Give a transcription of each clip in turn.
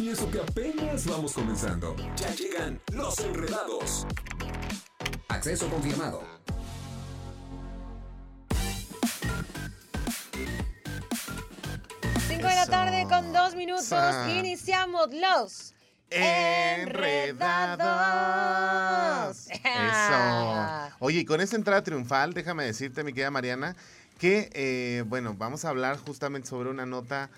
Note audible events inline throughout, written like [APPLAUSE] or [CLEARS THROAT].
Y eso que apenas vamos comenzando. Ya llegan los enredados. Acceso confirmado. Cinco de la tarde con dos minutos. Sa- Iniciamos los Enredados. Eso. [LAUGHS] Oye, y con esta entrada triunfal, déjame decirte, mi querida Mariana, que, eh, bueno, vamos a hablar justamente sobre una nota,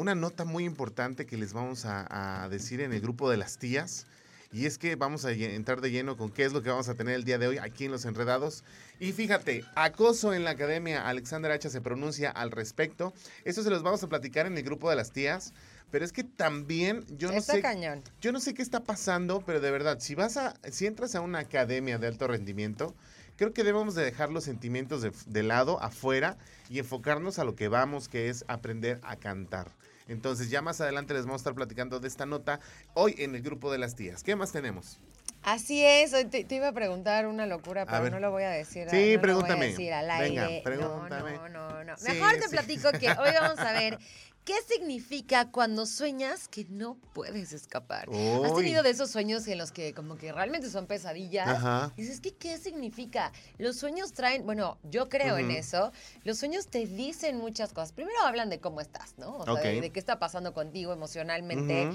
una nota muy importante que les vamos a, a decir en el grupo de las tías. Y es que vamos a entrar de lleno con qué es lo que vamos a tener el día de hoy aquí en Los Enredados. Y fíjate, acoso en la academia, Alexander Hacha se pronuncia al respecto. Eso se los vamos a platicar en el grupo de las tías. Pero es que también yo no Está sé cañón. yo no sé qué está pasando, pero de verdad, si vas a, si entras a una academia de alto rendimiento, creo que debemos de dejar los sentimientos de, de lado, afuera, y enfocarnos a lo que vamos, que es aprender a cantar. Entonces, ya más adelante les vamos a estar platicando de esta nota hoy en el grupo de las tías. ¿Qué más tenemos? Así es, te, te iba a preguntar una locura, pero ver. no lo voy a decir. Sí, no lo voy a pregúntame. decir al Venga, pregúntame. No, no, no, no. Sí, Mejor te sí. platico que hoy vamos a ver [LAUGHS] qué significa cuando sueñas que no puedes escapar. ¿Has tenido de esos sueños en los que como que realmente son pesadillas? Ajá. Y dices, ¿qué, ¿qué significa? Los sueños traen, bueno, yo creo en eso, los sueños te dicen muchas cosas. Primero hablan de cómo estás, ¿no? O sea, de- qué está pasando contigo emocionalmente.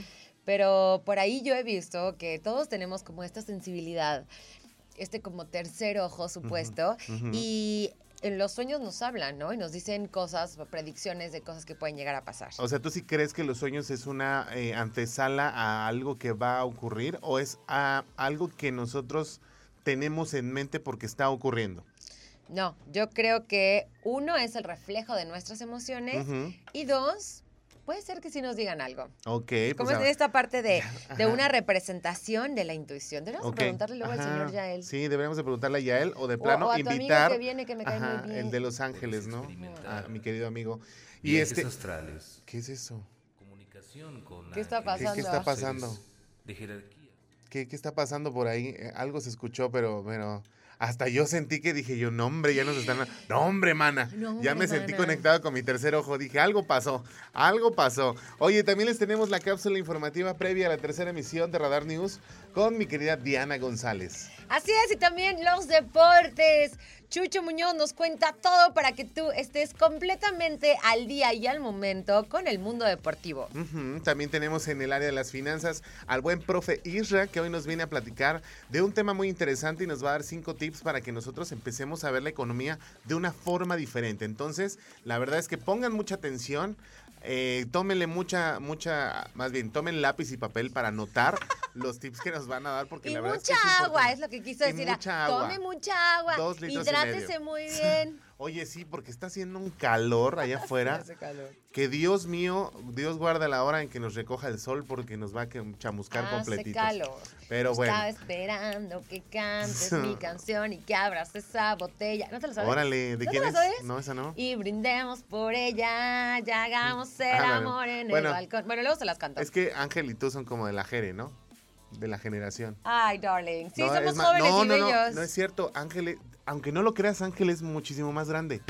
Pero por ahí yo he visto que todos tenemos como esta sensibilidad, este como tercer ojo supuesto, ujú. y en los sueños nos hablan, ¿no? Y nos dicen cosas, predicciones de cosas que pueden llegar a pasar. O sea, ¿tú sí crees que los sueños es una eh, antesala a algo que va a ocurrir o es a algo que nosotros tenemos en mente porque está ocurriendo? No, yo creo que uno es el reflejo de nuestras emociones y dos, puede ser que sí nos digan algo. Ok, Como pues es a- esta parte de, de una representación de la intuición. Deberíamos preguntarle luego al señor Yael. Sí, deberíamos de preguntarle a Yael o de O- plano o a tu amigo invitar que viene, que me cae muy bien. el de Los Ángeles, ¿no? A mi querido amigo. Y este astrales, ¿Qué es eso? comunicación con ¿Qué está ángeles, ¿Qué, qué está Pasando. pasando? De jerarquía. ¿Qué, qué está pasando por ahí? Eh, algo se escuchó, pero pero hasta yo sentí que dije yo, no hombre, ya nos están... No hombre, mana. No, ya me sentí conectado con mi tercer ojo. Dije, algo pasó, algo pasó. Oye, también les tenemos la cápsula informativa previa a la tercera emisión de Radar News con mi querida Diana González. Así es, y también los deportes. Chucho Muñoz nos cuenta todo para que tú estés completamente al día y al momento con el mundo deportivo. También tenemos en el área de las finanzas al buen profe Isra, que hoy nos viene a platicar de un tema muy interesante y nos va a dar cinco tips para que nosotros empecemos a ver la economía de una forma diferente. Entonces, la verdad es que pongan mucha atención. Eh, tómenle mucha, mucha, más bien, tomen lápiz y papel para anotar los tips que nos van a dar, porque Y la verdad mucha es que es agua, es lo que quiso Y decir. ah, mucha agua. Tome mucha agua. Dos litros y Hidrátese medio. muy bien. Oye, sí, porque está haciendo un calor allá [LAUGHS] afuera. Hace calor. Que Dios mío, Dios guarda la hora en que nos recoja el sol porque nos va a chamuscar Hace completitos. calor. Pero bueno. Estaba esperando que cantes mi [LAUGHS] canción y que abras esa botella. ¿No te lo sabes? Órale, ¿de ¿No te quién la es? sabes? No, esa no. Y brindemos por ella, ya hagamos [LAUGHS] el Ah, bueno. amor en Bueno. el balcón. Bueno, luego se las canto. Es que Ángel y tú son como de la Jere, ¿no? De la generación. Ay, darling. Sí, No, somos más- jóvenes no, y no, no, bellos. no es cierto. Ángel, aunque no lo creas, Ángel es muchísimo más grande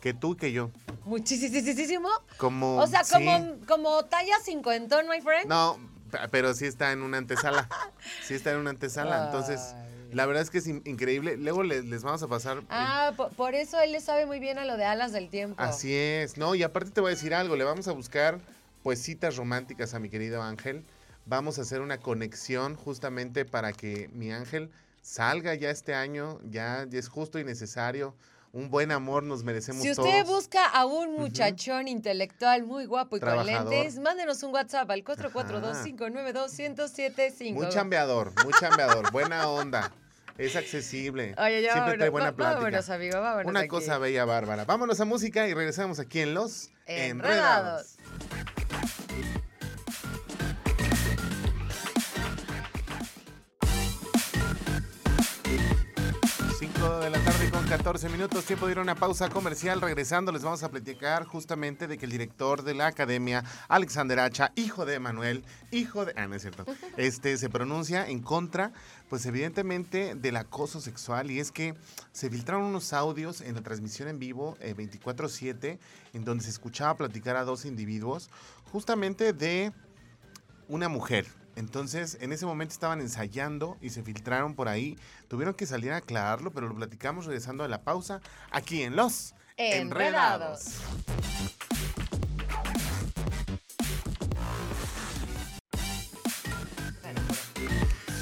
que tú y que yo. Muchísimo. Como, O sea, sí. como, como talla cincuentón, my friend. No, pe- pero sí está en una antesala. [LAUGHS] sí está en una antesala. Entonces, la verdad es que es in- increíble. Luego les, les vamos a pasar. Ah, po- por, eso él le sabe muy bien a lo de alas del tiempo. Así es, no, y aparte te voy a decir algo, le vamos a buscar pues citas románticas a mi querido Ángel. Vamos a hacer una conexión justamente para que mi Ángel salga ya este año, ya, ya es justo y necesario. Un buen amor nos merecemos Si usted todos. busca a un muchachón intelectual muy guapo y Trabajador. con lentes, mándenos un WhatsApp al 442-592-1075. Muy chambeador, muy chambeador, buena onda. Es accesible. Oye, ya Siempre trae buena plática. vámonos, amigo, vámonos Una aquí. cosa bella bárbara. Vámonos a música y regresamos aquí en Los Enredados. 14 minutos, tiempo de ir a una pausa comercial. Regresando, les vamos a platicar justamente de que el director de la academia, Alexander Hacha, hijo de Manuel, hijo de. Ah, no es cierto. [LAUGHS] Este se pronuncia en contra, pues evidentemente, del acoso sexual. Y es que se filtraron unos audios en la transmisión en vivo eh, 24-7, en donde se escuchaba platicar a dos individuos, justamente de una mujer. Entonces, en ese momento estaban ensayando y se filtraron por ahí. Tuvieron que salir a aclararlo, pero lo platicamos regresando a la pausa aquí en Los Enredados.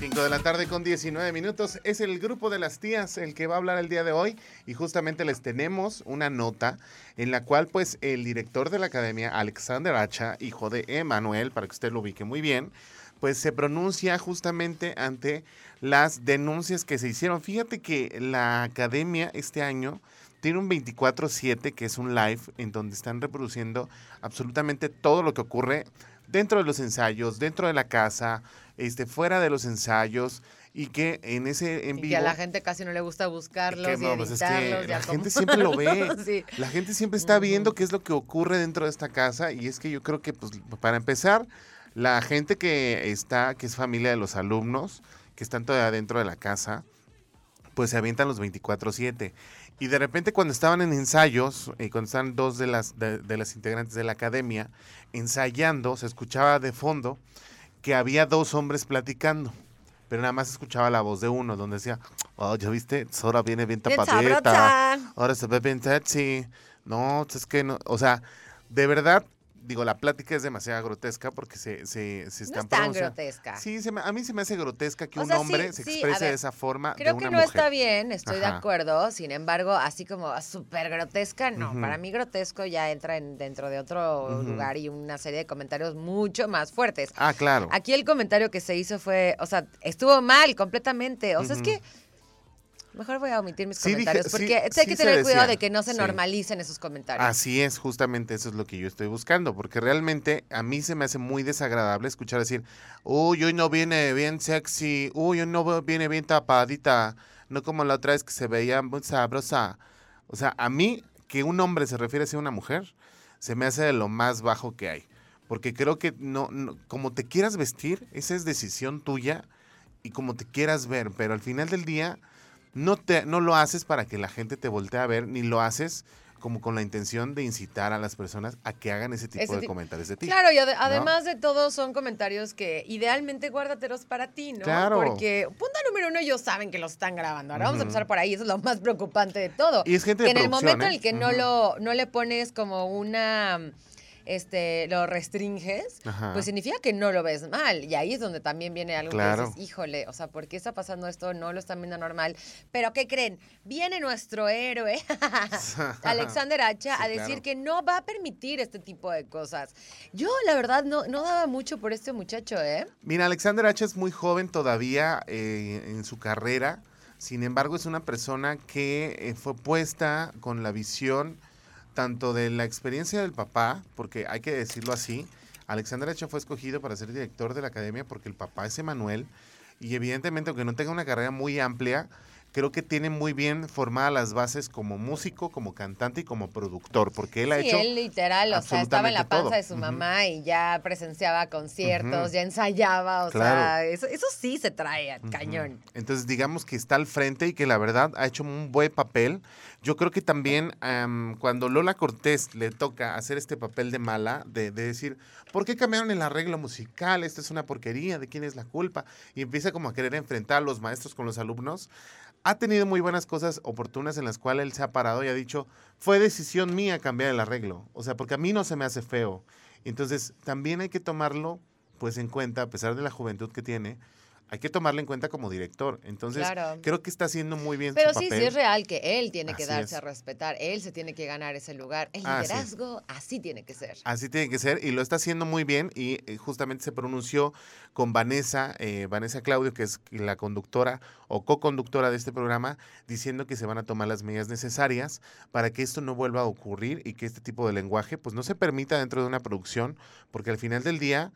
5 de la tarde con 19 minutos. Es el grupo de las tías el que va a hablar el día de hoy y justamente les tenemos una nota en la cual pues el director de la academia, Alexander Hacha, hijo de Emanuel, para que usted lo ubique muy bien, pues se pronuncia justamente ante las denuncias que se hicieron. Fíjate que la academia este año tiene un 24/7 que es un live en donde están reproduciendo absolutamente todo lo que ocurre dentro de los ensayos, dentro de la casa, este, fuera de los ensayos y que en ese en Y vivo que a la gente casi no le gusta buscarlos que y no, pues es que editarlos. la gente siempre lo [LAUGHS] ve. Sí. La gente siempre está viendo qué es lo que ocurre dentro de esta casa y es que yo creo que pues para empezar la gente que está que es familia de los alumnos que están todavía dentro de la casa pues se avientan los 24/7 y de repente cuando estaban en ensayos y cuando estaban dos de las de, de las integrantes de la academia ensayando se escuchaba de fondo que había dos hombres platicando pero nada más se escuchaba la voz de uno donde decía oh ya viste Sora viene bien tapadita. ahora se ve bien sexy. No, es que no, o sea, de verdad, digo, la plática es demasiado grotesca porque se, se, se No están es tan grotesca. Sí, se me- a mí se me hace grotesca que O un sea, hombre se sí, exprese de ver, esa forma Creo de que una no mujer. está bien, estoy de acuerdo. Sin embargo, así como súper grotesca, no. Para mí grotesco ya entra en, dentro de otro lugar y una serie de comentarios mucho más fuertes. Ah, claro. Aquí el comentario que se hizo fue, o sea, estuvo mal completamente. O sea, es que mejor voy a omitir mis Sí, dije- comentarios sí, porque hay sí que se tener cuidado decía, de que no se normalicen esos comentarios. Así es, justamente eso es lo que yo estoy buscando, porque realmente a mí se me hace muy desagradable escuchar decir, uy, hoy no viene bien sexy, uy, hoy no viene bien tapadita, no como la otra vez que se veía muy sabrosa. O sea, a mí que un hombre se refiere a una mujer, se me hace de lo más bajo que hay, porque creo que no, no- como te quieras vestir, esa es decisión tuya y como te quieras ver, pero al final del día no, te, no lo haces para que la gente te voltee a ver, ni lo haces como con la intención de incitar a las personas a que hagan ese tipo Ese de comentarios de ti. Claro, y ade- además de todo son comentarios que idealmente guárdatelos para ti, ¿no? Claro. Porque punto número uno, ellos saben que los están grabando. Ahora vamos a empezar por ahí, eso es lo más preocupante de todo. Y es gente que de en el momento en ¿eh? el que no lo no le pones como una este lo restringes, Ajá. pues significa que no lo ves mal. Y ahí es donde también viene algo Claro. que dices, híjole, o sea, ¿por qué está pasando esto? No lo están viendo normal. Pero ¿qué creen? Viene nuestro héroe, [LAUGHS] Alexander Hacha, Sí, a decir claro. que no va a permitir este tipo de cosas. Yo, la verdad, no, no daba mucho por este muchacho, ¿eh? Mira, Alexander H. es muy joven todavía eh, en su carrera. Sin embargo, es una persona que eh, fue puesta con la visión tanto de la experiencia del papá, porque hay que decirlo así. Alexander H. fue escogido para ser director de la academia porque el papá es Emanuel. Y evidentemente, aunque no tenga una carrera muy amplia, creo que tiene muy bien formadas las bases como músico, como cantante y como productor, porque él ha sí, hecho él literal, o sea, estaba en la panza todo. de su mamá y ya presenciaba conciertos, ya ensayaba, o Claro. sea, eso, eso sí se trae a cañón. Entonces, digamos que está al frente y que la verdad ha hecho un buen papel. Yo creo que también am, cuando Lola Cortés le toca hacer este papel de mala, de, de decir, ¿por qué cambiaron el arreglo musical? Esto es una porquería, ¿de quién es la culpa? Y empieza como a querer enfrentar a los maestros con los alumnos. Ha tenido muy buenas cosas oportunas en las cuales él se ha parado y ha dicho, fue decisión mía cambiar el arreglo. O sea, porque a mí no se me hace feo. Entonces, también hay que tomarlo pues en cuenta, a pesar de la juventud que tiene, hay que tomarlo en cuenta como director. Entonces, Claro. creo que está haciendo muy bien Pero su sí, papel. sí es real que él tiene que Así darse es. a respetar, él se tiene que ganar ese lugar. El Ah, liderazgo así tiene que ser. Así tiene que ser y lo está haciendo muy bien y eh, justamente se pronunció con Vanessa, eh, Vanessa Claudio, que es la conductora o co-conductora de este programa, diciendo que se van a tomar las medidas necesarias para que esto no vuelva a ocurrir y que este tipo de lenguaje pues no se permita dentro de una producción, porque al final del día,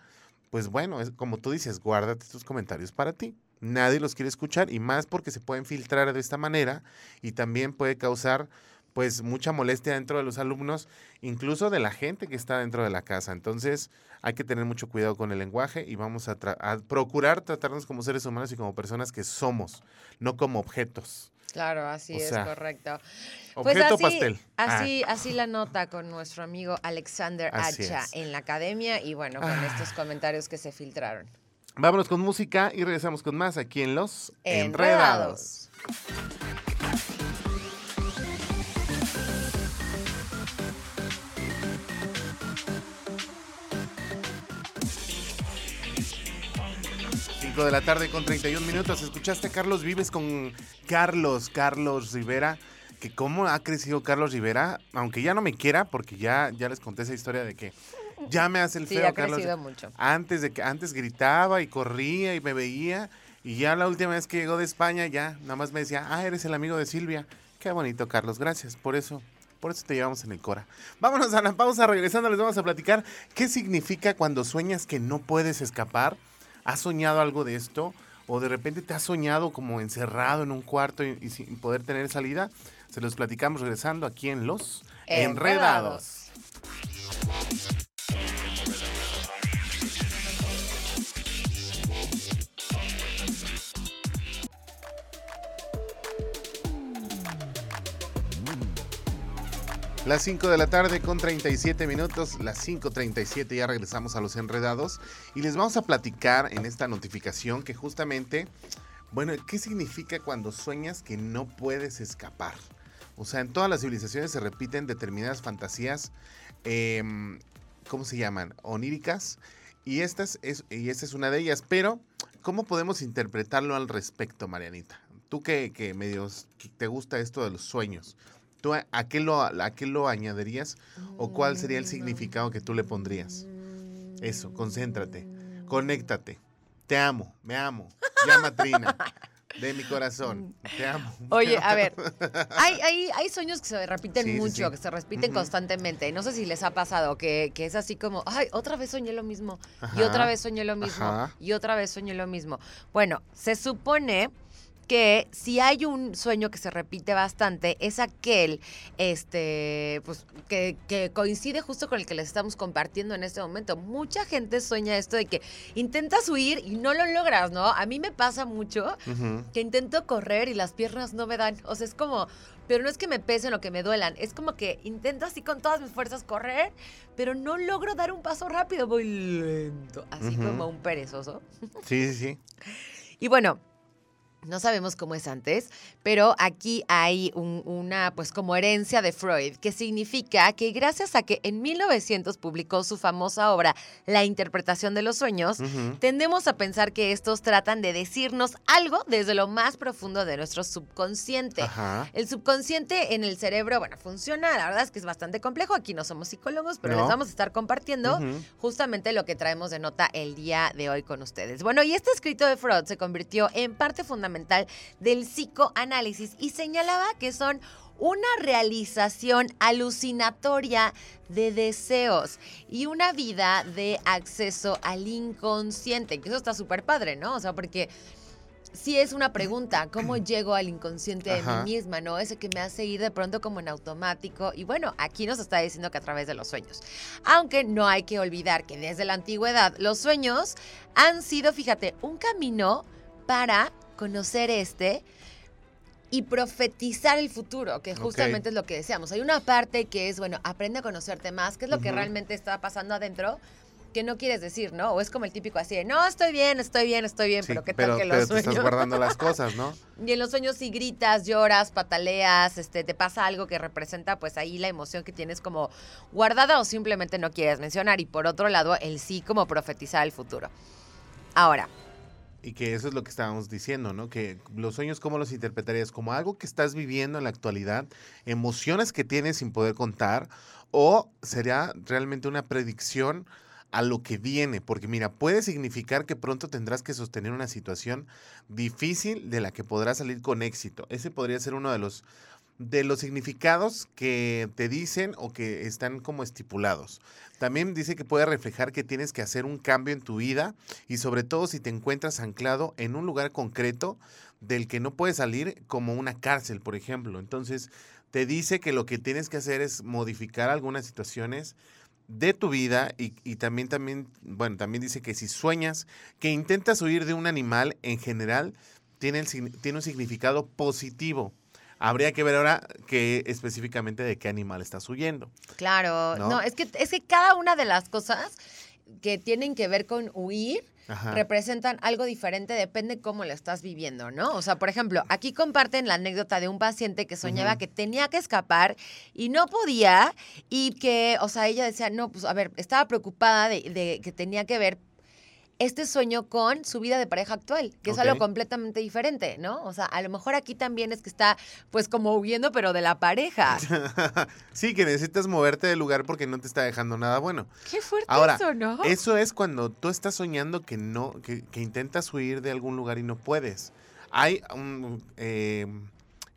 pues bueno, es como tú dices, guárdate tus comentarios para ti. Nadie los quiere escuchar y más porque se pueden filtrar de esta manera y también puede causar pues mucha molestia dentro de los alumnos, incluso de la gente que está dentro de la casa. Entonces hay que tener mucho cuidado con el lenguaje y vamos a, tra- a procurar tratarnos como seres humanos y como personas que somos, no como objetos. Claro, así O es, correcto. Objeto pastel. Ah. Así, así la nota con nuestro amigo Alexander Así Hacha es. en la academia y bueno, con Ah. estos comentarios que se filtraron. Vámonos con música y regresamos con más aquí en Los Enredados. Enredados. De la tarde con 31 minutos. Escuchaste a Carlos Vives con Carlos, Carlos Rivera. Que cómo ha crecido Carlos Rivera, aunque ya no me quiera, porque ya, ya les conté esa historia de que ya me hace el Sí, feo ha Carlos. crecido mucho. Antes de que antes gritaba y corría y me veía y ya la última vez que llegó de España ya nada más me decía, "Ah, eres el amigo de Silvia." Qué bonito, Carlos. Gracias por eso. Por eso te llevamos en el Cora. Vámonos a la pausa, regresando les vamos a platicar qué significa cuando sueñas que no puedes escapar. ¿Has soñado algo de esto? ¿O de repente te has soñado como encerrado en un cuarto y, y sin poder tener salida? Se los platicamos regresando aquí en Los Enredados. Las 5 de la tarde con 37 minutos, las 5.37 ya regresamos a los enredados y les vamos a platicar en esta notificación que justamente, bueno, ¿qué significa cuando sueñas que no puedes escapar? O sea, en todas las civilizaciones se repiten determinadas fantasías, em, ¿cómo se llaman? Oníricas. Y, es, esta es una de ellas, pero ¿cómo podemos interpretarlo al respecto, Marianita? Tú que, que medios que te gusta esto de los sueños, ¿tú a, a qué lo, a qué lo añadirías o cuál sería el significado que tú le pondrías? Eso, concéntrate, conéctate. Te amo, me amo. Llama Trina. [LAUGHS] De mi corazón. Te amo. Oye, a ver, hay, hay, hay sueños que se repiten Sí, mucho, sí. que se repiten constantemente. No sé si les ha pasado que, que es así como, ay, otra vez soñé lo mismo, y otra vez soñé lo mismo, ajá. y otra vez soñé lo mismo. Bueno, se supone que si hay un sueño que se repite bastante, es aquel este, pues, que, que coincide justo con el que les estamos compartiendo en este momento. Mucha gente sueña esto de que intentas huir y no lo logras, ¿no? A mí me pasa mucho que intento correr y las piernas no me dan. O sea, es como, pero no es que me pesen o que me duelan, es como que intento así con todas mis fuerzas correr, pero no logro dar un paso rápido, voy lento, así como un perezoso. Sí, sí, sí. [LAUGHS] Y bueno, no sabemos cómo es antes, pero aquí hay un- una, pues como herencia de Freud, que significa que gracias a que en 1900 publicó su famosa obra La interpretación de los sueños, tendemos a pensar que estos tratan de decirnos algo desde lo más profundo de nuestro subconsciente. Ajá. El subconsciente en el cerebro, bueno, funciona, la verdad es que es bastante complejo, aquí no somos psicólogos, pero No. les vamos a estar compartiendo justamente lo que traemos de nota el día de hoy con ustedes. Bueno, y este escrito de Freud se convirtió en parte fundamental del psicoanálisis y señalaba que son una realización alucinatoria de deseos y una vida de acceso al inconsciente, que eso está súper padre, ¿no? O sea, porque sí es una pregunta, ¿cómo [CLEARS THROAT] llego al inconsciente de Ajá. mí misma, no? Ese que me hace ir de pronto como en automático. Y bueno, aquí nos está diciendo que a través de los sueños. Aunque no hay que olvidar que desde la antigüedad los sueños han sido, fíjate, un camino para conocer este y profetizar el futuro, que justamente es lo que deseamos. Hay una parte que es, bueno, aprende a conocerte más, que es lo que realmente está pasando adentro, que no quieres decir, ¿no? O es como el típico así de, no, estoy bien, estoy bien, estoy bien, Sí, pero qué tal que pero los te estás sueños. guardando las [LAUGHS] cosas, ¿no? Y en los sueños si gritas, lloras, pataleas, este, te pasa algo que representa pues ahí la emoción que tienes como guardada o simplemente no quieres mencionar. Y por otro lado, el sí como profetizar el futuro. Ahora, Y que eso es lo que estábamos diciendo, ¿no? Que los sueños, ¿cómo los interpretarías? ¿Como algo que estás viviendo en la actualidad? ¿Emociones que tienes sin poder contar? ¿O sería realmente una predicción a lo que viene? Porque mira, puede significar que pronto tendrás que sostener una situación difícil de la que podrás salir con éxito. Ese podría ser uno de los de los significados que te dicen o que están como estipulados. También dice que puede reflejar que tienes que hacer un cambio en tu vida y sobre todo si te encuentras anclado en un lugar concreto del que no puedes salir como una cárcel, por ejemplo. Entonces, te dice que lo que tienes que hacer es modificar algunas situaciones de tu vida y, también, también, bueno, también dice que si sueñas que intentas huir de un animal en general, tiene, tiene un significado positivo. Habría que ver ahora que específicamente de qué animal estás huyendo. Claro, ¿No? no, es que es que cada una de las cosas que tienen que ver con huir Ajá. representan algo diferente, depende cómo lo estás viviendo, ¿no? O sea, por ejemplo, aquí comparten la anécdota de un paciente que soñaba que tenía que escapar y no podía y que, o sea, ella decía, no, pues a ver, estaba preocupada de, de que tenía que ver este sueño con su vida de pareja actual, que es algo completamente diferente, ¿no? O sea, a lo mejor aquí también es que está, pues, como huyendo, pero de la pareja. [LAUGHS] sí, que necesitas moverte del lugar porque no te está dejando nada bueno. Qué fuerte Ahora, eso, ¿no? Eso es cuando tú estás soñando que no, que, que intentas huir de algún lugar y no puedes. Hay um, eh,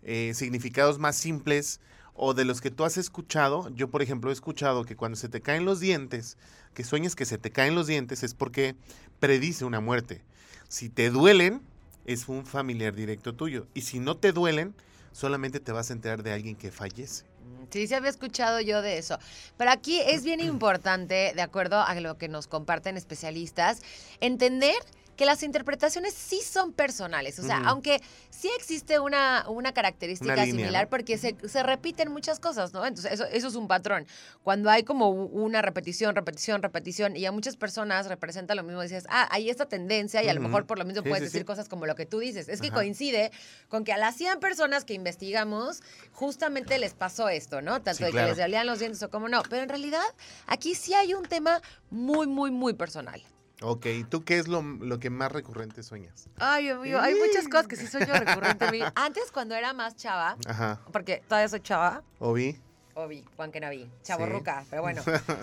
eh, significados más simples o de los que tú has escuchado. Yo, por ejemplo, he escuchado que cuando se te caen los dientes, que sueñes que se te caen los dientes es porque predice una muerte. Si te duelen, es un familiar directo tuyo. Y si no te duelen, solamente te vas a enterar de alguien que fallece. Sí, sí había escuchado yo de eso. Pero aquí es bien [CLEARS THROAT] importante, de acuerdo a lo que nos comparten especialistas, entender que las interpretaciones sí son personales. O sea, aunque sí existe una, una característica Una línea, similar ¿no? porque se, se repiten muchas cosas, ¿no? Entonces, eso, eso es un patrón. Cuando hay como una repetición, repetición, repetición, y a muchas personas representa lo mismo, dices, ah, hay esta tendencia y a lo mejor por lo mismo Sí, puedes sí, decir sí. cosas como lo que tú dices. Es que Ajá. coincide con que a las 100 personas que investigamos, justamente les pasó esto, ¿no? Tanto de claro. que les dolían los dientes o como no. Pero en realidad, aquí sí hay un tema muy, muy, muy personal. Ok, ¿y tú qué es lo, lo que más recurrente sueñas? Ay, amigo, hay muchas cosas que sí yo recurrente a mí. [LAUGHS] Antes, cuando era más chava, Ajá. porque todavía soy chava, Obi. Obi, Juan que no vi, chaborruca, pero bueno.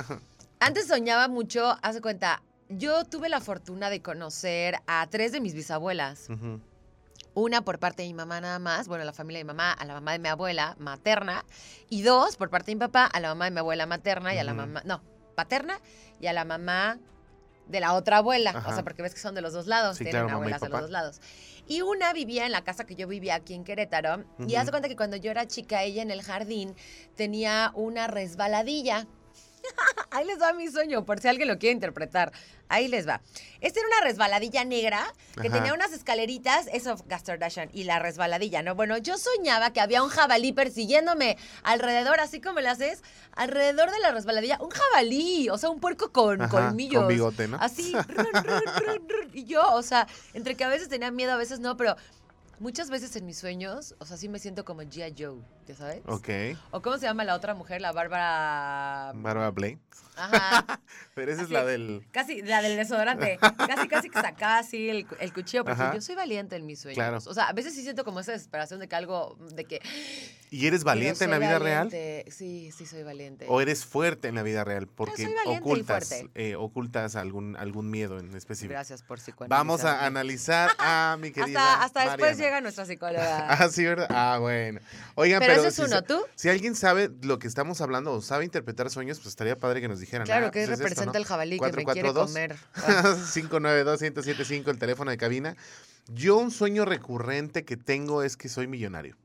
[LAUGHS] Antes soñaba mucho, hace cuenta, yo tuve la fortuna de conocer a tres de mis bisabuelas. Una por parte de mi mamá nada más, bueno, la familia de mi mamá, a la mamá de mi abuela materna, y dos por parte de mi papá, a la mamá de mi abuela materna y a la mamá, no, paterna y a la mamá de la otra abuela. O sea, porque ves que son de los dos lados, Sí, tienen claro, y abuelas de los dos lados. Y una vivía en la casa que yo vivía aquí en Querétaro. Y Ujú. hace cuenta que cuando yo era chica, ella en el jardín tenía una resbaladilla. [LAUGHS] Ahí les va mi sueño, por si alguien lo quiere interpretar. Ahí les va. Esta era una resbaladilla negra que Ajá. tenía unas escaleritas, eso Gastardashan, y la resbaladilla, ¿no? Bueno, yo soñaba que había un jabalí persiguiéndome alrededor, así como le haces, alrededor de la resbaladilla, un jabalí, o sea, un puerco con Ajá, colmillos. con bigote, ¿no? Así, [LAUGHS] run, run, run, run. y yo, o sea, entre que a veces tenía miedo, a veces no, pero muchas veces en mis sueños, o sea, sí me siento como G.I. Joe, ¿ya sabes? Ok. O cómo se llama la otra mujer, la Bárbara... Bárbara Blake. Ajá. [LAUGHS] Pero esa es la del. Casi, la del desodorante. Casi, casi que sacaba así el, el cuchillo, porque Ajá. yo soy valiente en mis sueños. Claro. O sea, a veces sí siento como esa desesperación de que algo, de que... ¿Y eres valiente en la vida real? real? Sí, sí soy valiente. ¿O eres fuerte en la vida real? Porque valiente y ocultas, eh, ocultas algún, algún miedo en específico. Gracias por psicoanalizarme. Vamos a analizar a [LAUGHS] mi querida. Hasta, hasta después llega nuestra psicóloga. [LAUGHS] Ah, sí, ¿verdad? Ah, bueno. Oigan, Pero pero, ese es si, uno, ¿tú? si alguien sabe lo que estamos hablando o sabe interpretar sueños, pues estaría padre que nos dijeran. Claro, ah, que pues es esto, representa ¿no? el jabalí que me quiere 442. comer. [LAUGHS] 592-1075, el teléfono de cabina. Yo un sueño recurrente que tengo es que soy millonario.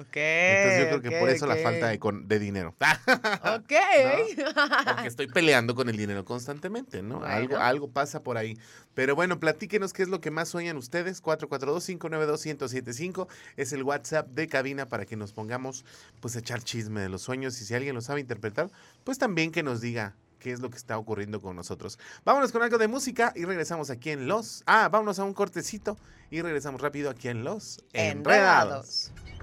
Ok. Entonces yo creo que por eso la falta de, con- de dinero. Ok. [LAUGHS] [LAUGHS] Porque estoy peleando con el dinero constantemente, ¿no? Algo, algo pasa por ahí. Pero bueno, platíquenos qué es lo que más sueñan ustedes. 442-592-1075 es el WhatsApp de cabina para que nos pongamos pues a echar chisme de los sueños. Y si alguien lo sabe interpretar, pues también que nos diga qué es lo que está ocurriendo con nosotros. Vámonos con algo de música y regresamos aquí en Los... Ah, vámonos a un cortecito y regresamos rápido aquí en Los Enredados. Enredados.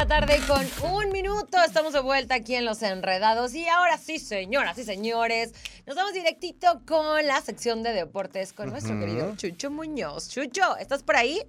La tarde con un minuto. Estamos de vuelta aquí en Los Enredados. Y ahora sí, señoras y señores, nos vamos directito con la sección de deportes con nuestro querido Chucho Muñoz. Chucho, ¿estás por ahí?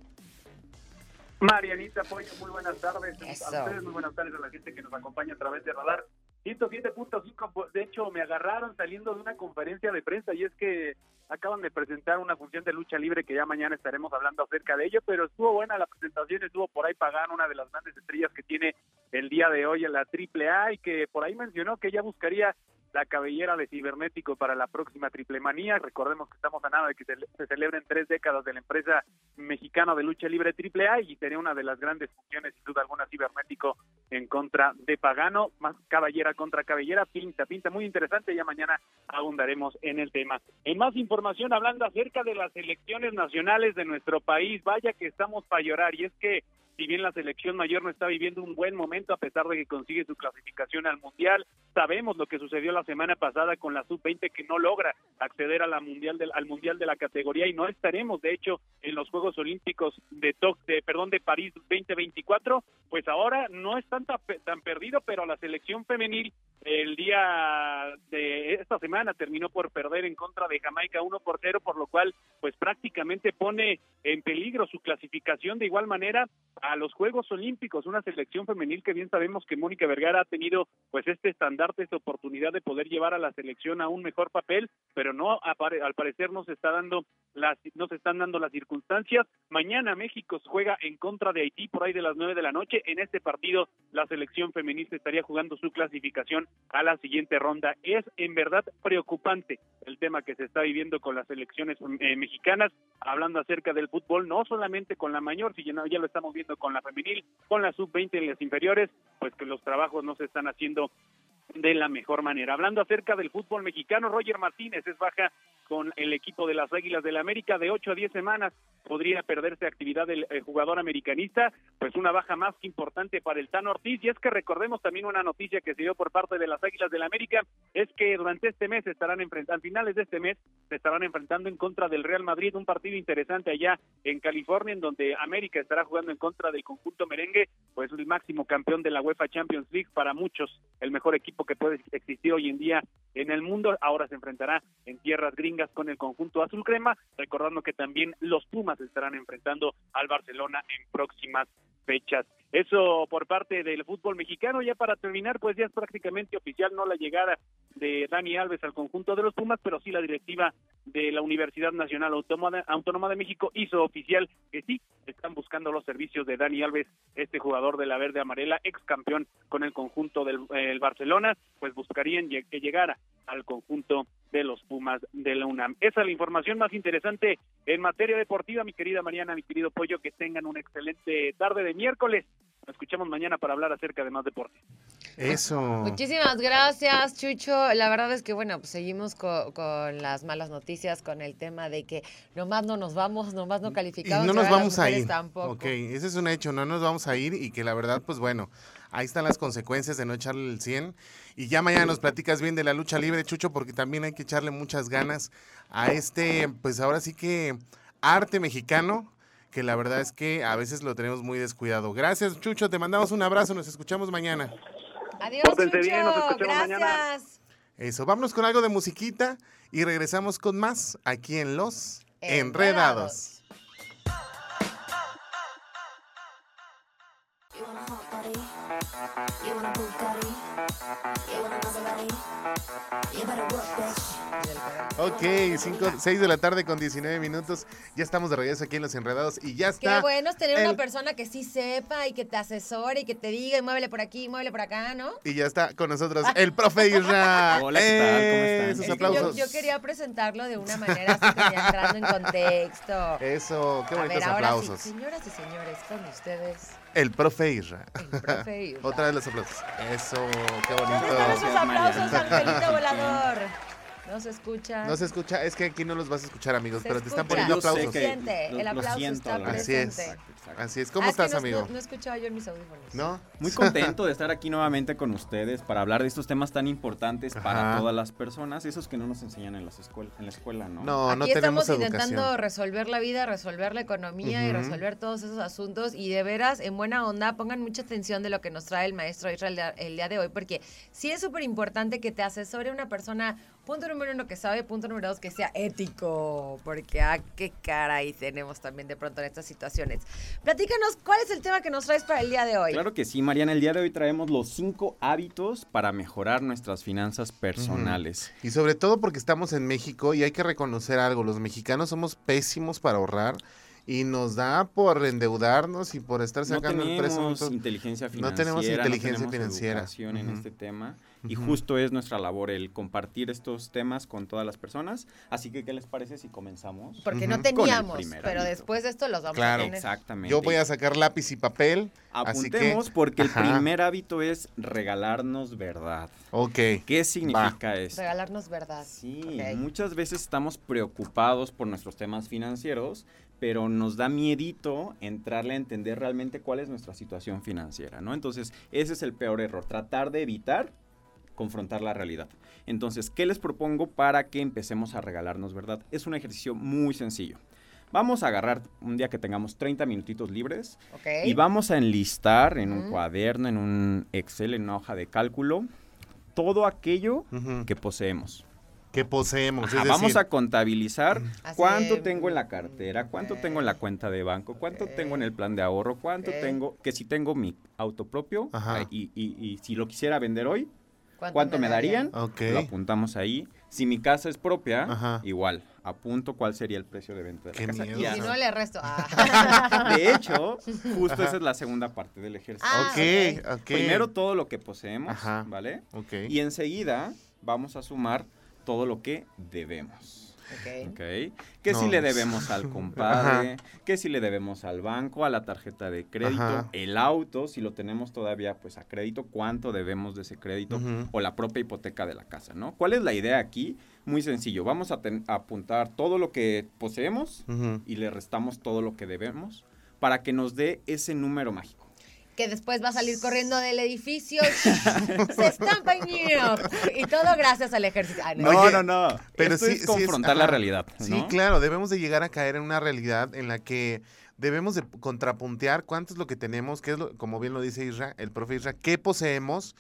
Marianita Pollo, muy buenas tardes. Eso. A ustedes, muy buenas tardes a la gente que nos acompaña a través de Radar 107.5. De hecho, me agarraron saliendo de una conferencia de prensa y es que acaban de presentar una función de lucha libre que ya mañana estaremos hablando acerca de ello, pero estuvo buena la presentación, estuvo por ahí Pagano, una de las grandes estrellas que tiene el día de hoy en la AAA y que por ahí mencionó que ella buscaría la cabellera de cibernético para la próxima triple manía. Recordemos que estamos a nada de que se, celebren tres décadas de la empresa mexicana de lucha libre triple A y sería una de las grandes funciones, sin duda alguna, cibernético en contra de Pagano, más cabellera contra cabellera, pinta, pinta muy interesante, ya mañana abundaremos en el tema. En más información, hablando acerca de las elecciones nacionales de nuestro país, vaya que estamos para llorar, y es que si bien la selección mayor no está viviendo un buen momento a pesar de que consigue su clasificación al Mundial, sabemos lo que sucedió la semana pasada con la Sub-20 que no logra acceder a la mundial del, al Mundial de la categoría y no estaremos, de hecho, en los Juegos Olímpicos de, de, perdón, de París 2024, pues ahora no están tan, tan perdido, pero la selección femenil el día de esta semana terminó por perder en contra de Jamaica 1 por 0, por lo cual pues prácticamente pone en peligro su clasificación de igual manera a los Juegos Olímpicos, una selección femenil que bien sabemos que Mónica Vergara ha tenido pues este estandarte, esta oportunidad de poder llevar a la selección a un mejor papel, pero no al parecer no se está dando las no se están dando las circunstancias. Mañana México juega en contra de Haití por ahí de las nueve de la noche. En este partido la selección femenil estaría jugando su clasificación a la siguiente ronda. Es en verdad preocupante el tema que se está viviendo con las selecciones eh, mexicanas, hablando acerca del fútbol, no solamente con la mayor, sino ya lo estamos viendo con la femenil, con la sub-20 en las inferiores, pues que los trabajos no se están haciendo de la mejor manera. Hablando acerca del fútbol mexicano, Roger Martínez es baja con el equipo de las Águilas del la América de 8 a 10 semanas. Podría perderse actividad del eh, jugador americanista, pues una baja más que importante para el Tano Ortiz. Y es que recordemos también una noticia que se dio por parte de las Águilas del la América, es que durante este mes estarán enfrentando, a finales de este mes, se estarán enfrentando en contra del Real Madrid, un partido interesante allá en California, en donde América estará jugando en contra del conjunto merengue, pues el máximo campeón de la UEFA Champions League, para muchos el mejor equipo que puede existir hoy en día en el mundo. Ahora se enfrentará en tierras gringas con el conjunto azul crema, recordando que también los Pumas estarán enfrentando al Barcelona en próximas fechas. Eso por parte del fútbol mexicano. Ya para terminar, pues ya es prácticamente oficial no la llegada de Dani Alves al conjunto de los Pumas, pero sí la directiva de la Universidad Nacional Autónoma de, México hizo oficial que sí están buscando los servicios de Dani Alves, este jugador de la verde amarela, ex campeón con el conjunto del el Barcelona, pues buscarían que llegara al conjunto de los Pumas de la UNAM. Esa es la información más interesante en materia deportiva, mi querida Mariana, mi querido Pollo, que tengan una excelente tarde de miércoles. Nos escuchamos mañana para hablar acerca de más deporte. Eso. Muchísimas gracias, Chucho. La verdad es que, bueno, pues seguimos co- con las malas noticias, con el tema de que nomás no nos vamos, nomás no Y calificamos. no nos vamos a mujeres ir. Tampoco. Ok, ese es un hecho, no nos vamos a ir y que la verdad, pues bueno, ahí están las consecuencias de no echarle el 100. Y ya mañana nos platicas bien de la lucha libre, Chucho, porque también hay que echarle muchas ganas a este, pues ahora sí que arte mexicano, que la verdad es que a veces lo tenemos muy descuidado. Gracias, Chucho, te mandamos un abrazo, nos escuchamos mañana. Adiós, Pórtense Chucho. bien, nos escuchamos gracias. mañana. Eso, vámonos con algo de musiquita y regresamos con más aquí en Los Enredados. Enredados. You want a Bugatti? You want a Maserati? You better work, bitch. Ok, 6 de la tarde con 19 minutos. Ya estamos de regreso aquí en Los Enredados y ya está. Qué bueno es tener una persona que sí sepa y que te asesore y que te diga, y muévele por aquí, muévele por acá, ¿no? Y ya está con nosotros el profe Isra. Hola, ¿qué tal? ¿Cómo están? Esos Es que yo, aplausos. yo quería presentarlo de una manera así como entrando en contexto. Eso, qué A ver, bonitos ahora aplausos. sí, señoras y señores, con ustedes, El profe Isra. el profe Isra. [LAUGHS] Otra vez los aplausos. Eso, qué ¿Dónde están bonito. esos aplausos, Angelito [LAUGHS] Volador? No se escucha. No se escucha, es que aquí no los vas a escuchar, amigos, Se pero te están poniendo Yo aplausos. Siente, lo- el lo aplauso siento, está. Así es. presente. Exacto, exacto. Así es. ¿Cómo Ah, es que estás, no- amigo? No, no he escuchado yo en mis audífonos. ¿No? Muy contento de estar aquí nuevamente con ustedes para hablar de estos temas tan importantes para todas las personas, esos que no nos enseñan en, las escuelas, en la escuela, ¿no? No, no Aquí tenemos estamos intentando educación. resolver la vida, resolver la economía y resolver todos esos asuntos. Y de veras, en buena onda, pongan mucha atención de lo que nos trae el maestro Israel el día- el día de hoy, porque sí es súper importante que te asesore una persona, punto número uno, que sabe. Punto número dos, que sea ético. Porque, ah, qué cara ahí tenemos también de pronto en estas situaciones. Platícanos, ¿cuál es el tema que nos traes para el día de hoy? Claro que sí, Mariana. El día de hoy traemos los cinco hábitos para mejorar nuestras finanzas personales. Y sobre todo porque estamos en México y hay que reconocer algo, los mexicanos somos pésimos para ahorrar y nos da por endeudarnos y por estar No sacando el tenemos préstamo. inteligencia No financiera. tenemos inteligencia tenemos financiera. educación en este tema. Y justo es nuestra labor el compartir estos temas con todas las personas. Así que, ¿qué les parece si comenzamos? Porque no teníamos, pero después de esto los vamos Claro. a tener. Exactamente. Yo voy a sacar lápiz y papel, así que... Apuntemos porque el primer hábito es regalarnos verdad. Ok. ¿Qué significa eso? Regalarnos verdad. Sí, muchas veces estamos preocupados por nuestros temas financieros, pero nos da miedito entrarle a entender realmente cuál es nuestra situación financiera, ¿no? Entonces, ese es el peor error, tratar de evitar confrontar la realidad. Entonces, ¿qué les propongo para que empecemos a regalarnos verdad? Es un ejercicio muy sencillo. Vamos a agarrar un día que tengamos 30 minutitos libres y vamos a enlistar en un cuaderno, en un Excel, en una hoja de cálculo, todo aquello que poseemos. Que poseemos. Ajá, es vamos decir, a contabilizar Así cuánto de- tengo en la cartera, cuánto tengo en la cuenta de banco, cuánto tengo en el plan de ahorro, cuánto tengo, que si tengo mi auto propio Ajá. eh, y, y- y si lo quisiera vender hoy, cuánto me darían, lo apuntamos ahí. Si mi casa es propia, Ajá. igual, apunto cuál sería el precio de venta de la casa. miedo. Y si no le resto. Ah. [LAUGHS] De hecho, justo esa es la segunda parte del ejercicio. Ah. Primero todo lo que poseemos, Ajá. ¿vale? Y enseguida vamos a sumar todo lo que debemos. Ok. ¿Ok? Que si le debemos al [LAUGHS] compadre, que si le debemos al banco, a la tarjeta de crédito, Ajá. el auto, si lo tenemos todavía pues a crédito, cuánto debemos de ese crédito o la propia hipoteca de la casa, ¿no? ¿Cuál es la idea aquí? Muy sencillo, vamos a, ten- a apuntar todo lo que poseemos y le restamos todo lo que debemos para que nos dé ese número mágico. Que después va a salir corriendo del edificio. [LAUGHS] se estampa en New York. Y todo gracias al ejercicio. Ah, no. Oye, no, no. pero Esto sí- es sí es- confrontar la ajá. realidad. Sí, ¿no? claro, debemos de llegar a caer en una realidad en la que debemos de contrapuntear cuánto es lo que tenemos, qué es lo, como bien lo dice Isra, el profe Isra, qué poseemos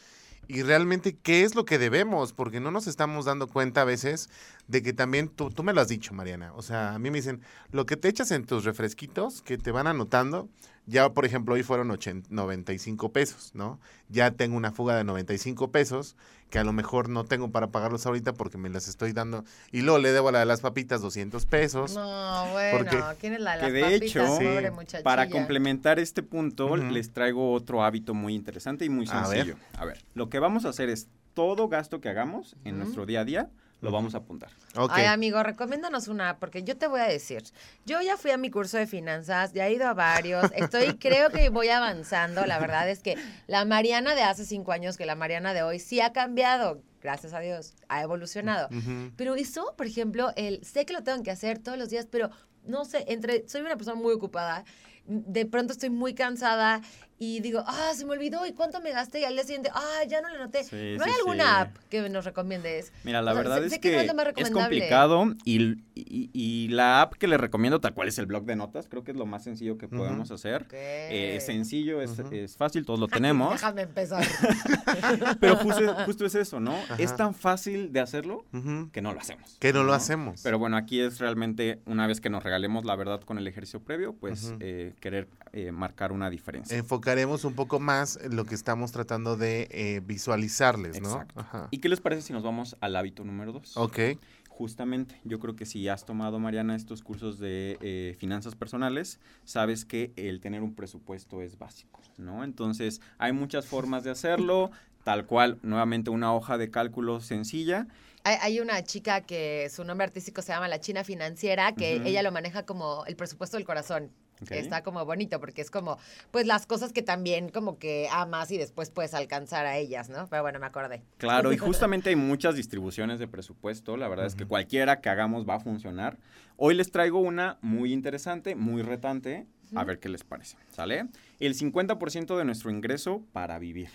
y realmente qué es lo que debemos, porque no nos estamos dando cuenta a veces de que también, tú, tú me lo has dicho, Mariana, o sea, a mí me dicen, lo que te echas en tus refresquitos, que te van anotando, ya por ejemplo hoy fueron 80 95 pesos, ¿no? Ya tengo una fuga de 95 pesos, que a lo mejor no tengo para pagarlos ahorita porque me las estoy dando, y luego le debo a la de las papitas 200 pesos. No, bueno, Porque- ¿quién es la de Que las de papitas? hecho, Pobre Sí. muchachilla. Para complementar este punto, les traigo otro hábito muy interesante y muy A ver. sencillo. A ver, lo que vamos a hacer es todo gasto que hagamos en nuestro día a día, lo vamos a apuntar. Ay, amigo, recomiéndanos una, porque yo te voy a decir, yo ya fui a mi curso de finanzas, ya he ido a varios, estoy, [LAUGHS] creo que voy avanzando, la verdad es que la Mariana de hace cinco años que la Mariana de hoy sí ha cambiado, gracias a Dios, ha evolucionado. Pero eso, por ejemplo, el sé que lo tengo que hacer todos los días, pero no sé, entre soy una persona muy ocupada, de pronto estoy muy cansada y digo, ah, se me olvidó, ¿y cuánto me gasté? Y al día siguiente, ah, ya no lo noté. Sí, ¿No hay sí, alguna sí. app que nos recomiendes? Mira, la O sea, verdad sé- es sé que, no es complicado y, y- y la app que les recomiendo tal cual es el blog de notas, creo que es lo más sencillo que Ujú. podemos hacer. Eh, es sencillo, es, es fácil, todos lo tenemos, Déjame empezar. [LAUGHS] pero justo, justo es eso, ¿no? Es tan fácil de hacerlo que no lo hacemos. Que no lo hacemos. Pero bueno, aquí es realmente, una vez que nos regalemos la verdad con el ejercicio previo, pues eh, querer eh, marcar una diferencia. Enfocaremos un poco más en lo que estamos tratando de eh, visualizarles, ¿no? Exacto. Ajá. ¿Y qué les parece si nos vamos al hábito número dos? Ok. Justamente, yo creo que si has tomado, Mariana, estos cursos de eh, finanzas personales, sabes que el tener un presupuesto es básico, ¿no? Entonces, hay muchas formas de hacerlo, [LAUGHS] tal cual, nuevamente una hoja de cálculo sencilla. Hay, hay una chica que su nombre artístico se llama La China Financiera, que ella lo maneja como el presupuesto del corazón. Está como bonito porque es como, pues las cosas que también como que amas y después puedes alcanzar a ellas, ¿no? Pero bueno, me acordé. Claro, y [LAUGHS] justamente hay muchas distribuciones de presupuesto, la verdad es que cualquiera que hagamos va a funcionar. Hoy les traigo una muy interesante, muy retante, a ver qué les parece, ¿sale? El 50% de nuestro ingreso para vivir.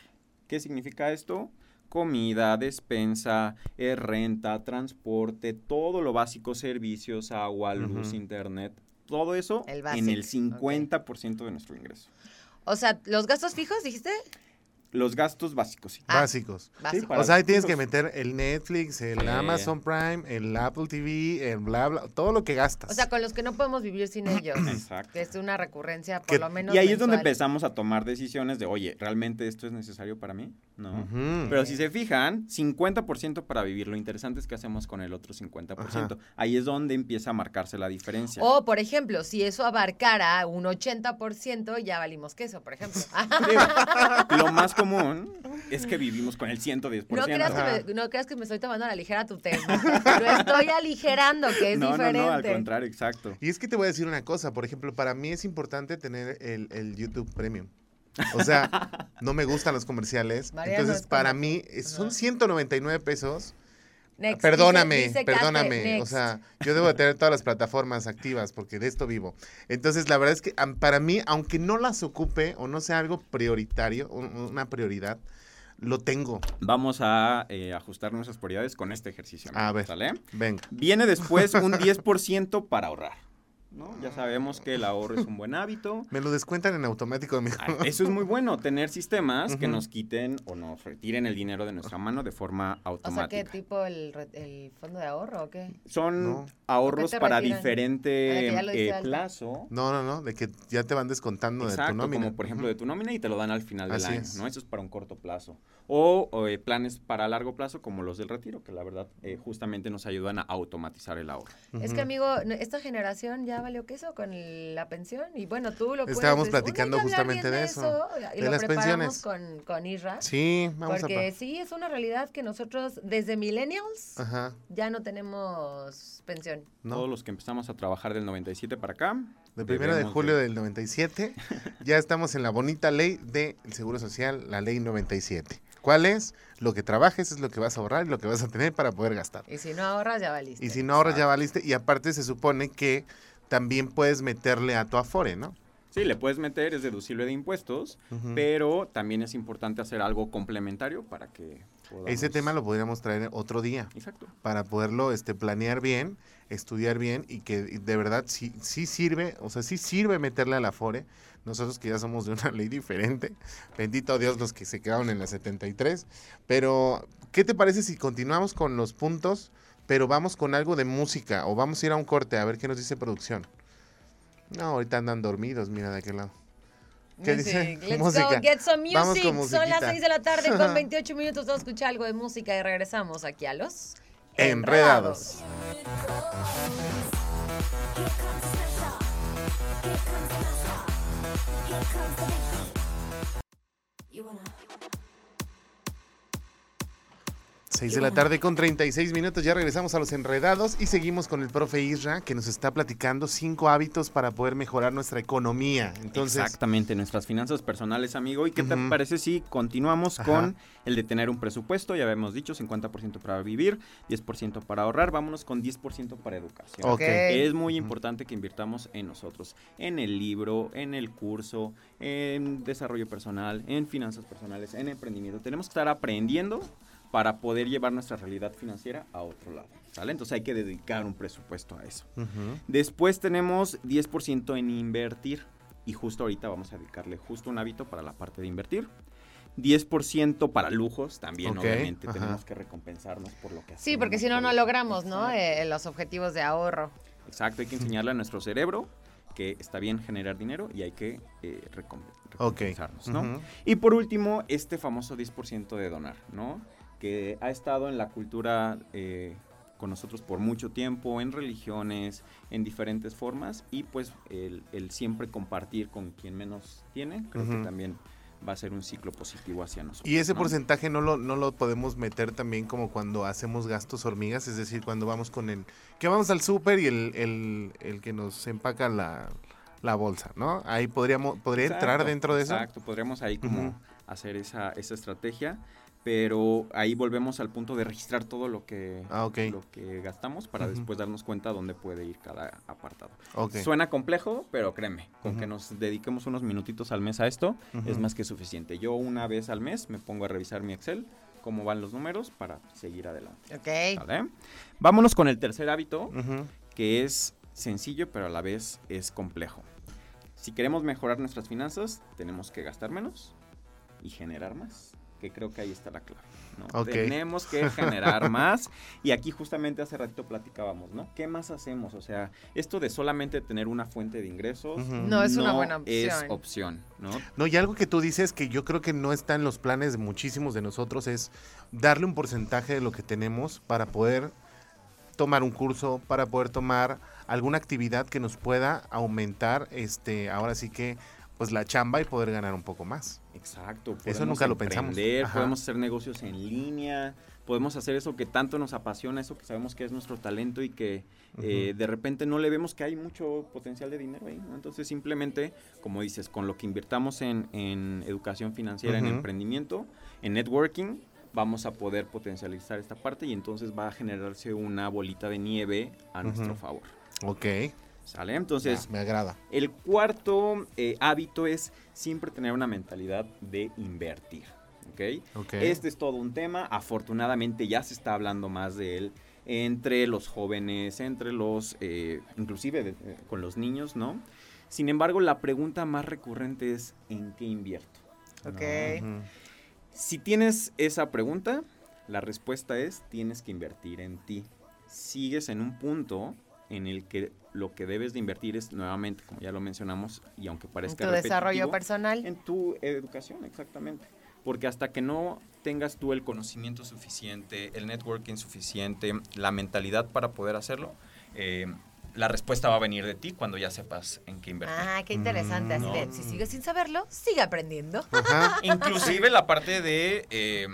¿Qué significa esto? Comida, despensa, eh, renta, transporte, todo lo básico, servicios, agua, luz, internet, todo eso El en el básico, ok. 50% de nuestro ingreso. O sea, los gastos fijos, dijiste. Los gastos básicos. sí. Ah, Básicos. Básico. para o sea, ahí tienes que meter el Netflix, el Sí. Amazon Prime, el Apple TV, el bla, bla, todo lo que gastas. O sea, con los que no podemos vivir sin ellos. Exacto. Que es una recurrencia, por Que- lo menos. Y ahí es donde empezamos a tomar decisiones de, oye, ¿realmente esto es necesario para mí? No. Pero si se fijan, 50% para vivir. Lo interesante es que hacemos con el otro 50%. Ahí es donde empieza a marcarse la diferencia. O, por ejemplo, si eso abarcara un 80%, ya valimos queso, por ejemplo. Digo, [LAUGHS] lo más común es que vivimos con el 110%. No creas, que me, no creas que me estoy tomando a la ligera tu tema. Lo estoy aligerando, que es no, diferente. no, no, al contrario, exacto. Y es que te voy a decir una cosa, por ejemplo, para mí es importante tener el, el YouTube Premium. O sea, no me gustan los comerciales. Mariano, entonces, es para como- mí eh, son Ajá. 199 pesos. Next, Perdóname, dice- dice Kate, perdóname. O sea, yo debo de tener todas las plataformas activas porque de esto vivo. Entonces, la verdad es que para mí, aunque no las ocupe o no sea algo prioritario, un- una prioridad, lo tengo. Vamos a eh, ajustar nuestras prioridades con este ejercicio. A ver. ¿sale? Venga. Viene después un 10% para ahorrar. ¿No? Ya sabemos que el ahorro es un buen hábito. [LAUGHS] Me lo descuentan en automático. amigo. Ah, Eso es muy bueno, tener sistemas que nos quiten o nos retiren el dinero de nuestra mano de forma O sea, ¿qué automática. tipo el, el fondo de ahorro o qué? Son No. ahorros para retiran? diferente Ah, eh, plazo. No, no, no, de que ya te van descontando de tu Exacto, nómina. como por ejemplo de tu nómina y te lo dan al final del Así año, es. ¿no? Eso es para un corto plazo. O, o, eh, planes para largo plazo como los del retiro, que la verdad eh, justamente nos ayudan a automatizar el ahorro. Es que, amigo, esta generación ya valió queso con el- la pensión. Y bueno, tú lo puedes Estábamos decir, "Uy, hay platicando justamente de eso, Y de lo las preparamos pensiones. con, con Isra. Sí, vamos porque a... sí, es una realidad que nosotros, desde millennials, Ajá, ya no tenemos pensión. no. Todos los que empezamos a trabajar del 97 para acá. De primero de julio del 97, ya estamos en la bonita ley del Seguro Social, la ley 97. ¿Cuál es? Lo que trabajes es lo que vas a ahorrar y lo que vas a tener para poder gastar. Y si no ahorras, ya valiste. Y si no ahorras ya valiste. Y aparte se supone que también puedes meterle a tu Afore, ¿no? Sí, le puedes meter, es deducible de impuestos, pero también es importante hacer algo complementario para que podamos... Ese tema lo podríamos traer otro día Exacto. para poderlo este, planear bien, estudiar bien y que de verdad sí, sí sirve, o sea, sí sirve meterle a la Afore. Nosotros que ya somos de una [LAUGHS] ley diferente, bendito Dios los que se quedaron en la 73. Pero, ¿qué te parece si continuamos con los puntos, pero vamos con algo de música o vamos a ir a un corte a ver qué nos dice producción? No, ahorita andan dormidos, mira de aquel lado. ¿Qué dice? Let's [LAUGHS] Música. go get some Vamos music. con Son las musiquita. 6 de la tarde con [LAUGHS] 28 minutos. Vamos a escuchar algo de música y regresamos aquí a los Enredados. You 6 de la tarde con 36 minutos, ya regresamos a los enredados y seguimos con el profe Isra que nos está platicando cinco hábitos para poder mejorar nuestra economía. Entonces, Exactamente, nuestras finanzas personales, amigo. ¿Y qué te parece si continuamos Ajá. con el de tener un presupuesto? Ya habíamos dicho, 50% para vivir, 10% para ahorrar, vámonos con 10% para educación. Ok. Es muy importante que invirtamos en nosotros, en el libro, en el curso, en desarrollo personal, en finanzas personales, en emprendimiento. Tenemos que estar aprendiendo para poder llevar nuestra realidad financiera a otro lado. ¿Sale? Entonces hay que dedicar un presupuesto a eso. Después tenemos 10% en invertir. Y justo ahorita vamos a dedicarle justo un hábito para la parte de invertir. 10% para lujos, también obviamente ajá. tenemos que recompensarnos por lo que hacemos. Sí, porque si no, no logramos. Eh, los objetivos de ahorro. Exacto, hay que enseñarle a nuestro cerebro que está bien generar dinero y hay que eh, recompensarnos, ¿no? Ujú. Y por último, este famoso 10% de donar, ¿no? Que ha estado en la cultura eh, con nosotros por mucho tiempo, en religiones, en diferentes formas, y pues el, el siempre compartir con quien menos tiene, creo que también va a ser un ciclo positivo hacia nosotros. Y ese ¿no? porcentaje no lo, no lo podemos meter también como cuando hacemos gastos hormigas, es decir, cuando vamos con el... que vamos al súper y el, el, el que nos empaca la, la bolsa, ¿no? Ahí podríamos, podría entrar dentro de eso. Exacto, podríamos ahí como hacer esa, esa estrategia, pero ahí volvemos al punto de registrar todo lo que, Ah, lo que gastamos para después darnos cuenta dónde puede ir cada apartado. Suena complejo, pero créeme, con que nos dediquemos unos minutitos al mes a esto, es más que suficiente. Yo una vez al mes me pongo a revisar mi Excel, cómo van los números para seguir adelante. Ok. ¿Vale? Vámonos con el tercer hábito, que es sencillo, pero a la vez es complejo. Si queremos mejorar nuestras finanzas, tenemos que gastar menos y generar más, que creo que ahí está la clave. ¿no? Tenemos que [LAUGHS] generar más y aquí justamente hace ratito platicábamos, ¿no? ¿Qué más hacemos? O sea, esto de solamente tener una fuente de ingresos. No es una buena es opción. opción, ¿no? No, y algo que tú dices que yo creo que no está en los planes de muchísimos de nosotros es darle un porcentaje de lo que tenemos para poder tomar un curso, para poder tomar alguna actividad que nos pueda aumentar, este, ahora sí que, pues la chamba y poder ganar un poco más. Exacto. Eso nunca lo pensamos. Podemos hacer negocios en línea, podemos hacer eso que tanto nos apasiona, eso que sabemos que es nuestro talento y que eh, de repente no le vemos que hay mucho potencial de dinero ahí. ¿no? Entonces simplemente, como dices, con lo que invirtamos en, en educación financiera, en emprendimiento, en networking, vamos a poder potencializar esta parte y entonces va a generarse una bolita de nieve a nuestro favor. Ok, ¿Sale? Entonces, me agrada. el cuarto eh, hábito es siempre tener una mentalidad de invertir. ¿ok? Ok. Este es todo un tema. Afortunadamente ya se está hablando más de él entre los jóvenes, entre los, eh, inclusive de- eh, con los niños, ¿no? Sin embargo, la pregunta más recurrente es ¿en qué invierto? Ok. Si tienes esa pregunta, la respuesta es tienes que invertir en ti. Sigues en un punto en el que lo que debes de invertir es nuevamente, como ya lo mencionamos, y aunque En parezca tu desarrollo personal. en tu educación, exactamente. Porque hasta que no tengas tú el conocimiento suficiente, el networking suficiente, la mentalidad para poder hacerlo, eh, la respuesta va a venir de ti cuando ya sepas en qué invertir. Ah, qué interesante. Así de, No. si sigues sin saberlo, sigue aprendiendo. Ajá. [LAUGHS] Inclusive la parte de eh,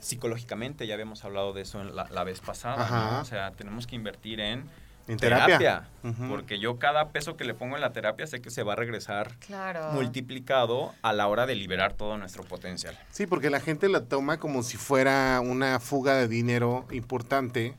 psicológicamente, ya habíamos hablado de eso en la, la vez pasada. O sea, tenemos que invertir en, En terapia. Porque yo cada peso que le pongo en la terapia sé que se va a regresar Claro. multiplicado a la hora de liberar todo nuestro potencial. Sí, porque la gente la toma como si fuera una fuga de dinero importante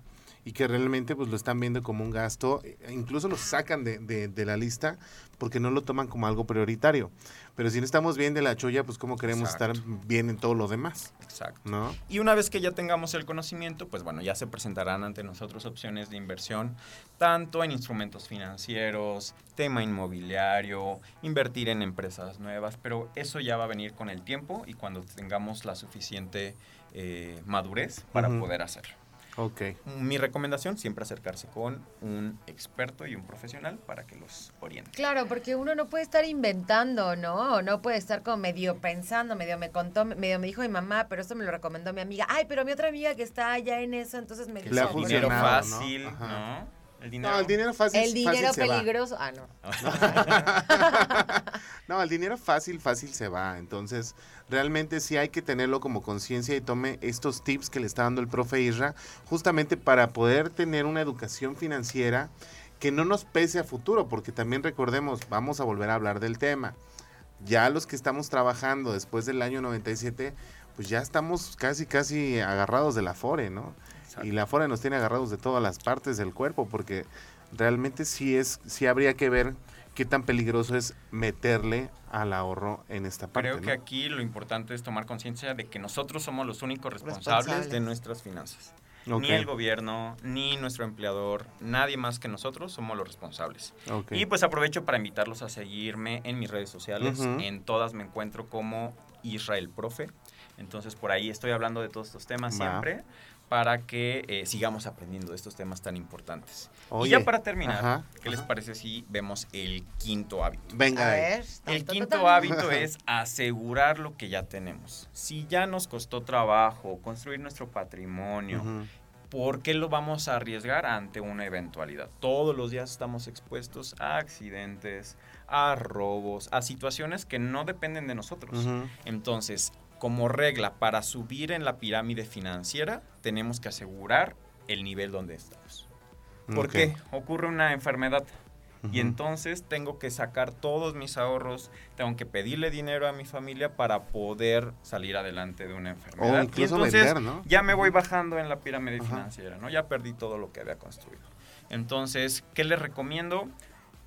y que realmente pues lo están viendo como un gasto, e incluso lo sacan de, de- de la lista porque no lo toman como algo prioritario. Pero si no estamos bien de la cholla, pues cómo queremos Exacto. estar bien en todo lo demás, Exacto. ¿no? Y una vez que ya tengamos el conocimiento, pues bueno, ya se presentarán ante nosotros opciones de inversión, tanto en instrumentos financieros, tema inmobiliario, invertir en empresas nuevas, pero eso ya va a venir con el tiempo y cuando tengamos la suficiente eh, madurez para poder hacerlo. Ok. Mi recomendación, siempre acercarse con un experto y un profesional para que los oriente. Claro, porque uno no puede estar inventando, ¿no? O no puede estar como medio pensando, medio me contó, medio me dijo mi mamá, pero esto me lo recomendó mi amiga. Ay, pero mi otra amiga que está allá en eso, entonces me Que dijo. le ha funcionado, fácil. ¿no? El dinero. No, el dinero fácil, El dinero fácil se va. peligroso. Ah, no. [LAUGHS] No, el dinero fácil, fácil se va. Entonces, realmente sí hay que tenerlo como conciencia y tome estos tips que le está dando el profe Isra, justamente para poder tener una educación financiera que no nos pese a futuro, porque también recordemos, vamos a volver a hablar del tema. Ya los que estamos trabajando después del año 97, pues ya estamos casi, casi agarrados de la FORE, ¿no? Exacto. Y la FORE nos tiene agarrados de todas las partes del cuerpo, porque realmente sí es, sí habría que ver qué tan peligroso es meterle al ahorro en esta parte. Creo que aquí lo importante es tomar conciencia de que nosotros somos los únicos responsables, de nuestras finanzas. Ni el gobierno, ni nuestro empleador, nadie más que nosotros somos los responsables. Y pues aprovecho para invitarlos a seguirme en mis redes sociales. En todas me encuentro como Israel Profe. Entonces por ahí estoy hablando de todos estos temas Va. siempre para que eh, sigamos aprendiendo de estos temas tan importantes. Oye, y ya para terminar, ajá, ¿qué les parece si vemos el quinto hábito? Venga, A ver. El quinto tan. hábito es asegurar lo que ya tenemos. Si ya nos costó trabajo construir nuestro patrimonio. ¿por qué lo vamos a arriesgar ante una eventualidad? Todos los días estamos expuestos a accidentes, a robos, a situaciones que no dependen de nosotros. Ujú. Entonces, como regla, para subir en la pirámide financiera, tenemos que asegurar el nivel donde estamos. ¿Por Ok. qué? Ocurre una enfermedad. Y entonces tengo que sacar todos mis ahorros, tengo que pedirle dinero a mi familia para poder salir adelante de una enfermedad. O Y incluso entonces vender, ¿no? ya me voy bajando en la pirámide financiera, ¿no? Ya perdí todo lo que había construido. Entonces, ¿qué les recomiendo?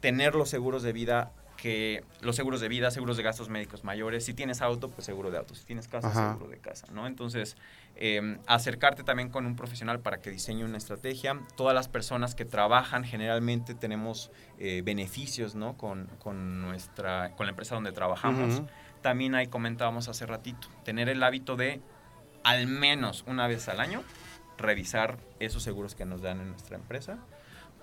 Tener los seguros de vida que los seguros de vida, seguros de gastos médicos mayores, si tienes auto, pues seguro de auto, si tienes casa, Ajá. seguro de casa, ¿no? Entonces, eh, acercarte también con un profesional para que diseñe una estrategia. Todas las personas que trabajan generalmente tenemos eh, beneficios, ¿no? Con, con nuestra, con la empresa donde trabajamos. También ahí comentábamos hace ratito, tener el hábito de al menos una vez al año revisar esos seguros que nos dan en nuestra empresa.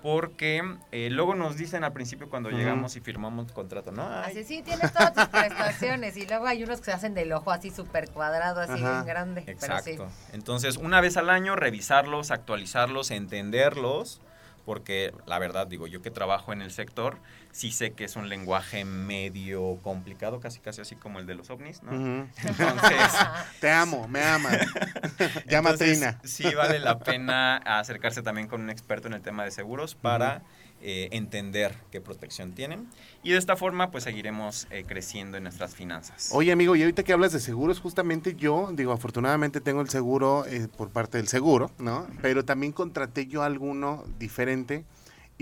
Porque eh, luego nos dicen al principio cuando llegamos y firmamos el contrato, ¿no? Ay, Así sí, tienes todas tus [LAUGHS] prestaciones. Y luego hay unos que se hacen del ojo así súper cuadrado, así Ajá. bien grande. Exacto. Pero sí. Entonces, una vez al año, revisarlos, actualizarlos, entenderlos, porque la verdad, digo, yo que trabajo en el sector, sí sé que es un lenguaje medio complicado, casi casi así como el de los ovnis, ¿no? Entonces, [LAUGHS] Te amo, me amas. [LAUGHS] Llama Trina. Sí vale la pena acercarse también con un experto en el tema de seguros para eh, entender qué protección tienen. Y de esta forma, pues seguiremos eh, creciendo en nuestras finanzas. Oye, amigo, y ahorita que hablas de seguros, justamente yo, digo, afortunadamente tengo el seguro eh, por parte del seguro, ¿no? Pero también contraté yo alguno diferente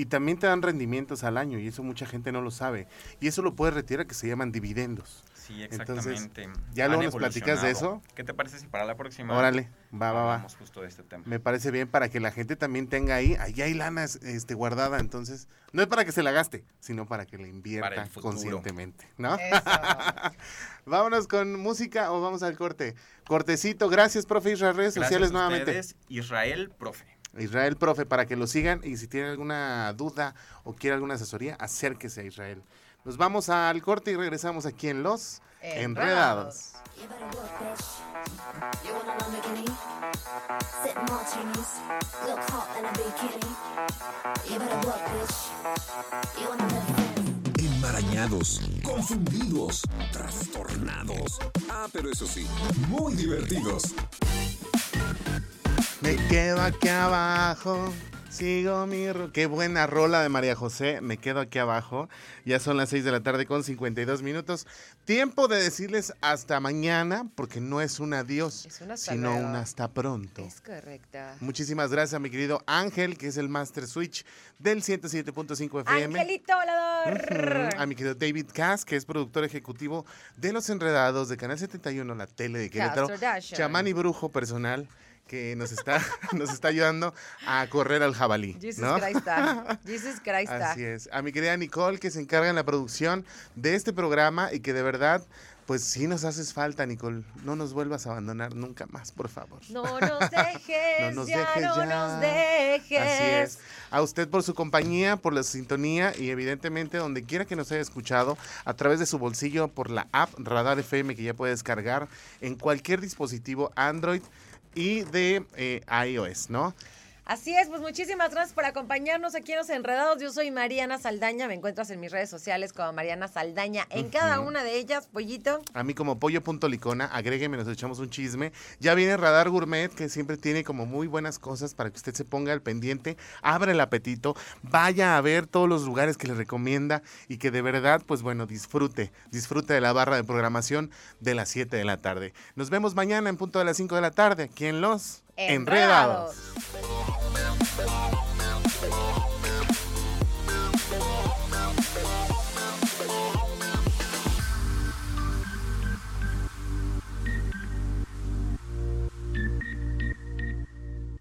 y también te dan rendimientos al año y eso mucha gente no lo sabe. Y eso lo puedes retirar que se llaman dividendos. Sí, Entonces, exactamente. ¿ya luego nos platicas de eso? ¿Qué te parece si para la próxima Órale, va, va, va. justo de este tema? Me parece bien para que la gente también tenga ahí, ahí hay lana este, guardada, entonces no es para que se la gaste, sino para que la invierta conscientemente, ¿no? Eso. [LAUGHS] Vámonos con música o vamos al corte. Cortecito, gracias, profe Israel, redes Gracias sociales a nuevamente. Israel, profe. Israel, profe, para que lo sigan y si tiene alguna duda o quiere alguna asesoría, acérquese a Israel. Nos vamos al corte y regresamos aquí en Los Enredados. Enmarañados, confundidos, trastornados. Ah, pero eso sí, muy divertidos. Me quedo aquí abajo. Sigo mi... ro- Qué buena rola de María José. Me quedo aquí abajo. Ya son las 6 de la tarde con 52 minutos. Tiempo de decirles hasta mañana, porque no es un adiós, Es un sino luego. un hasta pronto. Es correcta. Muchísimas gracias a mi querido Ángel, que es el Master Switch del 107.5 FM. Angelito volador. A mi querido David Cass, que es productor ejecutivo de Los Enredados de Canal 71, la tele de Querétaro. Chamán y brujo personal que nos está, [LAUGHS] nos está ayudando a correr al jabalí. Jesus ¿no? Christ. está. [LAUGHS] Jesus Christ. está. Así es. A mi querida Nicole, que se encarga en la producción de este programa y que de verdad, pues sí nos haces falta, Nicole. No nos vuelvas a abandonar nunca más, por favor. No nos dejes, [LAUGHS] No nos ya dejes no ya. nos dejes. Así es. A usted por su compañía, por la sintonía y evidentemente donde quiera que nos haya escuchado, a través de su bolsillo, por la app Radar FM que ya puede descargar en cualquier dispositivo Android y de eh, iOS, ¿no? Así es, pues muchísimas gracias por acompañarnos aquí en Los Enredados. Yo soy Mariana Saldaña, me encuentras en mis redes sociales como Mariana Saldaña. En cada una de ellas, pollito. A mí como pollo.licona, agrégueme, nos echamos un chisme. Ya viene Radar Gourmet, que siempre tiene como muy buenas cosas para que usted se ponga al pendiente, abra el apetito, vaya a ver todos los lugares que le recomienda y que de verdad, pues bueno, disfrute, disfrute de la barra de programación de las 7 de la tarde. Nos vemos mañana en punto de las 5 de la tarde, aquí en Los enredados.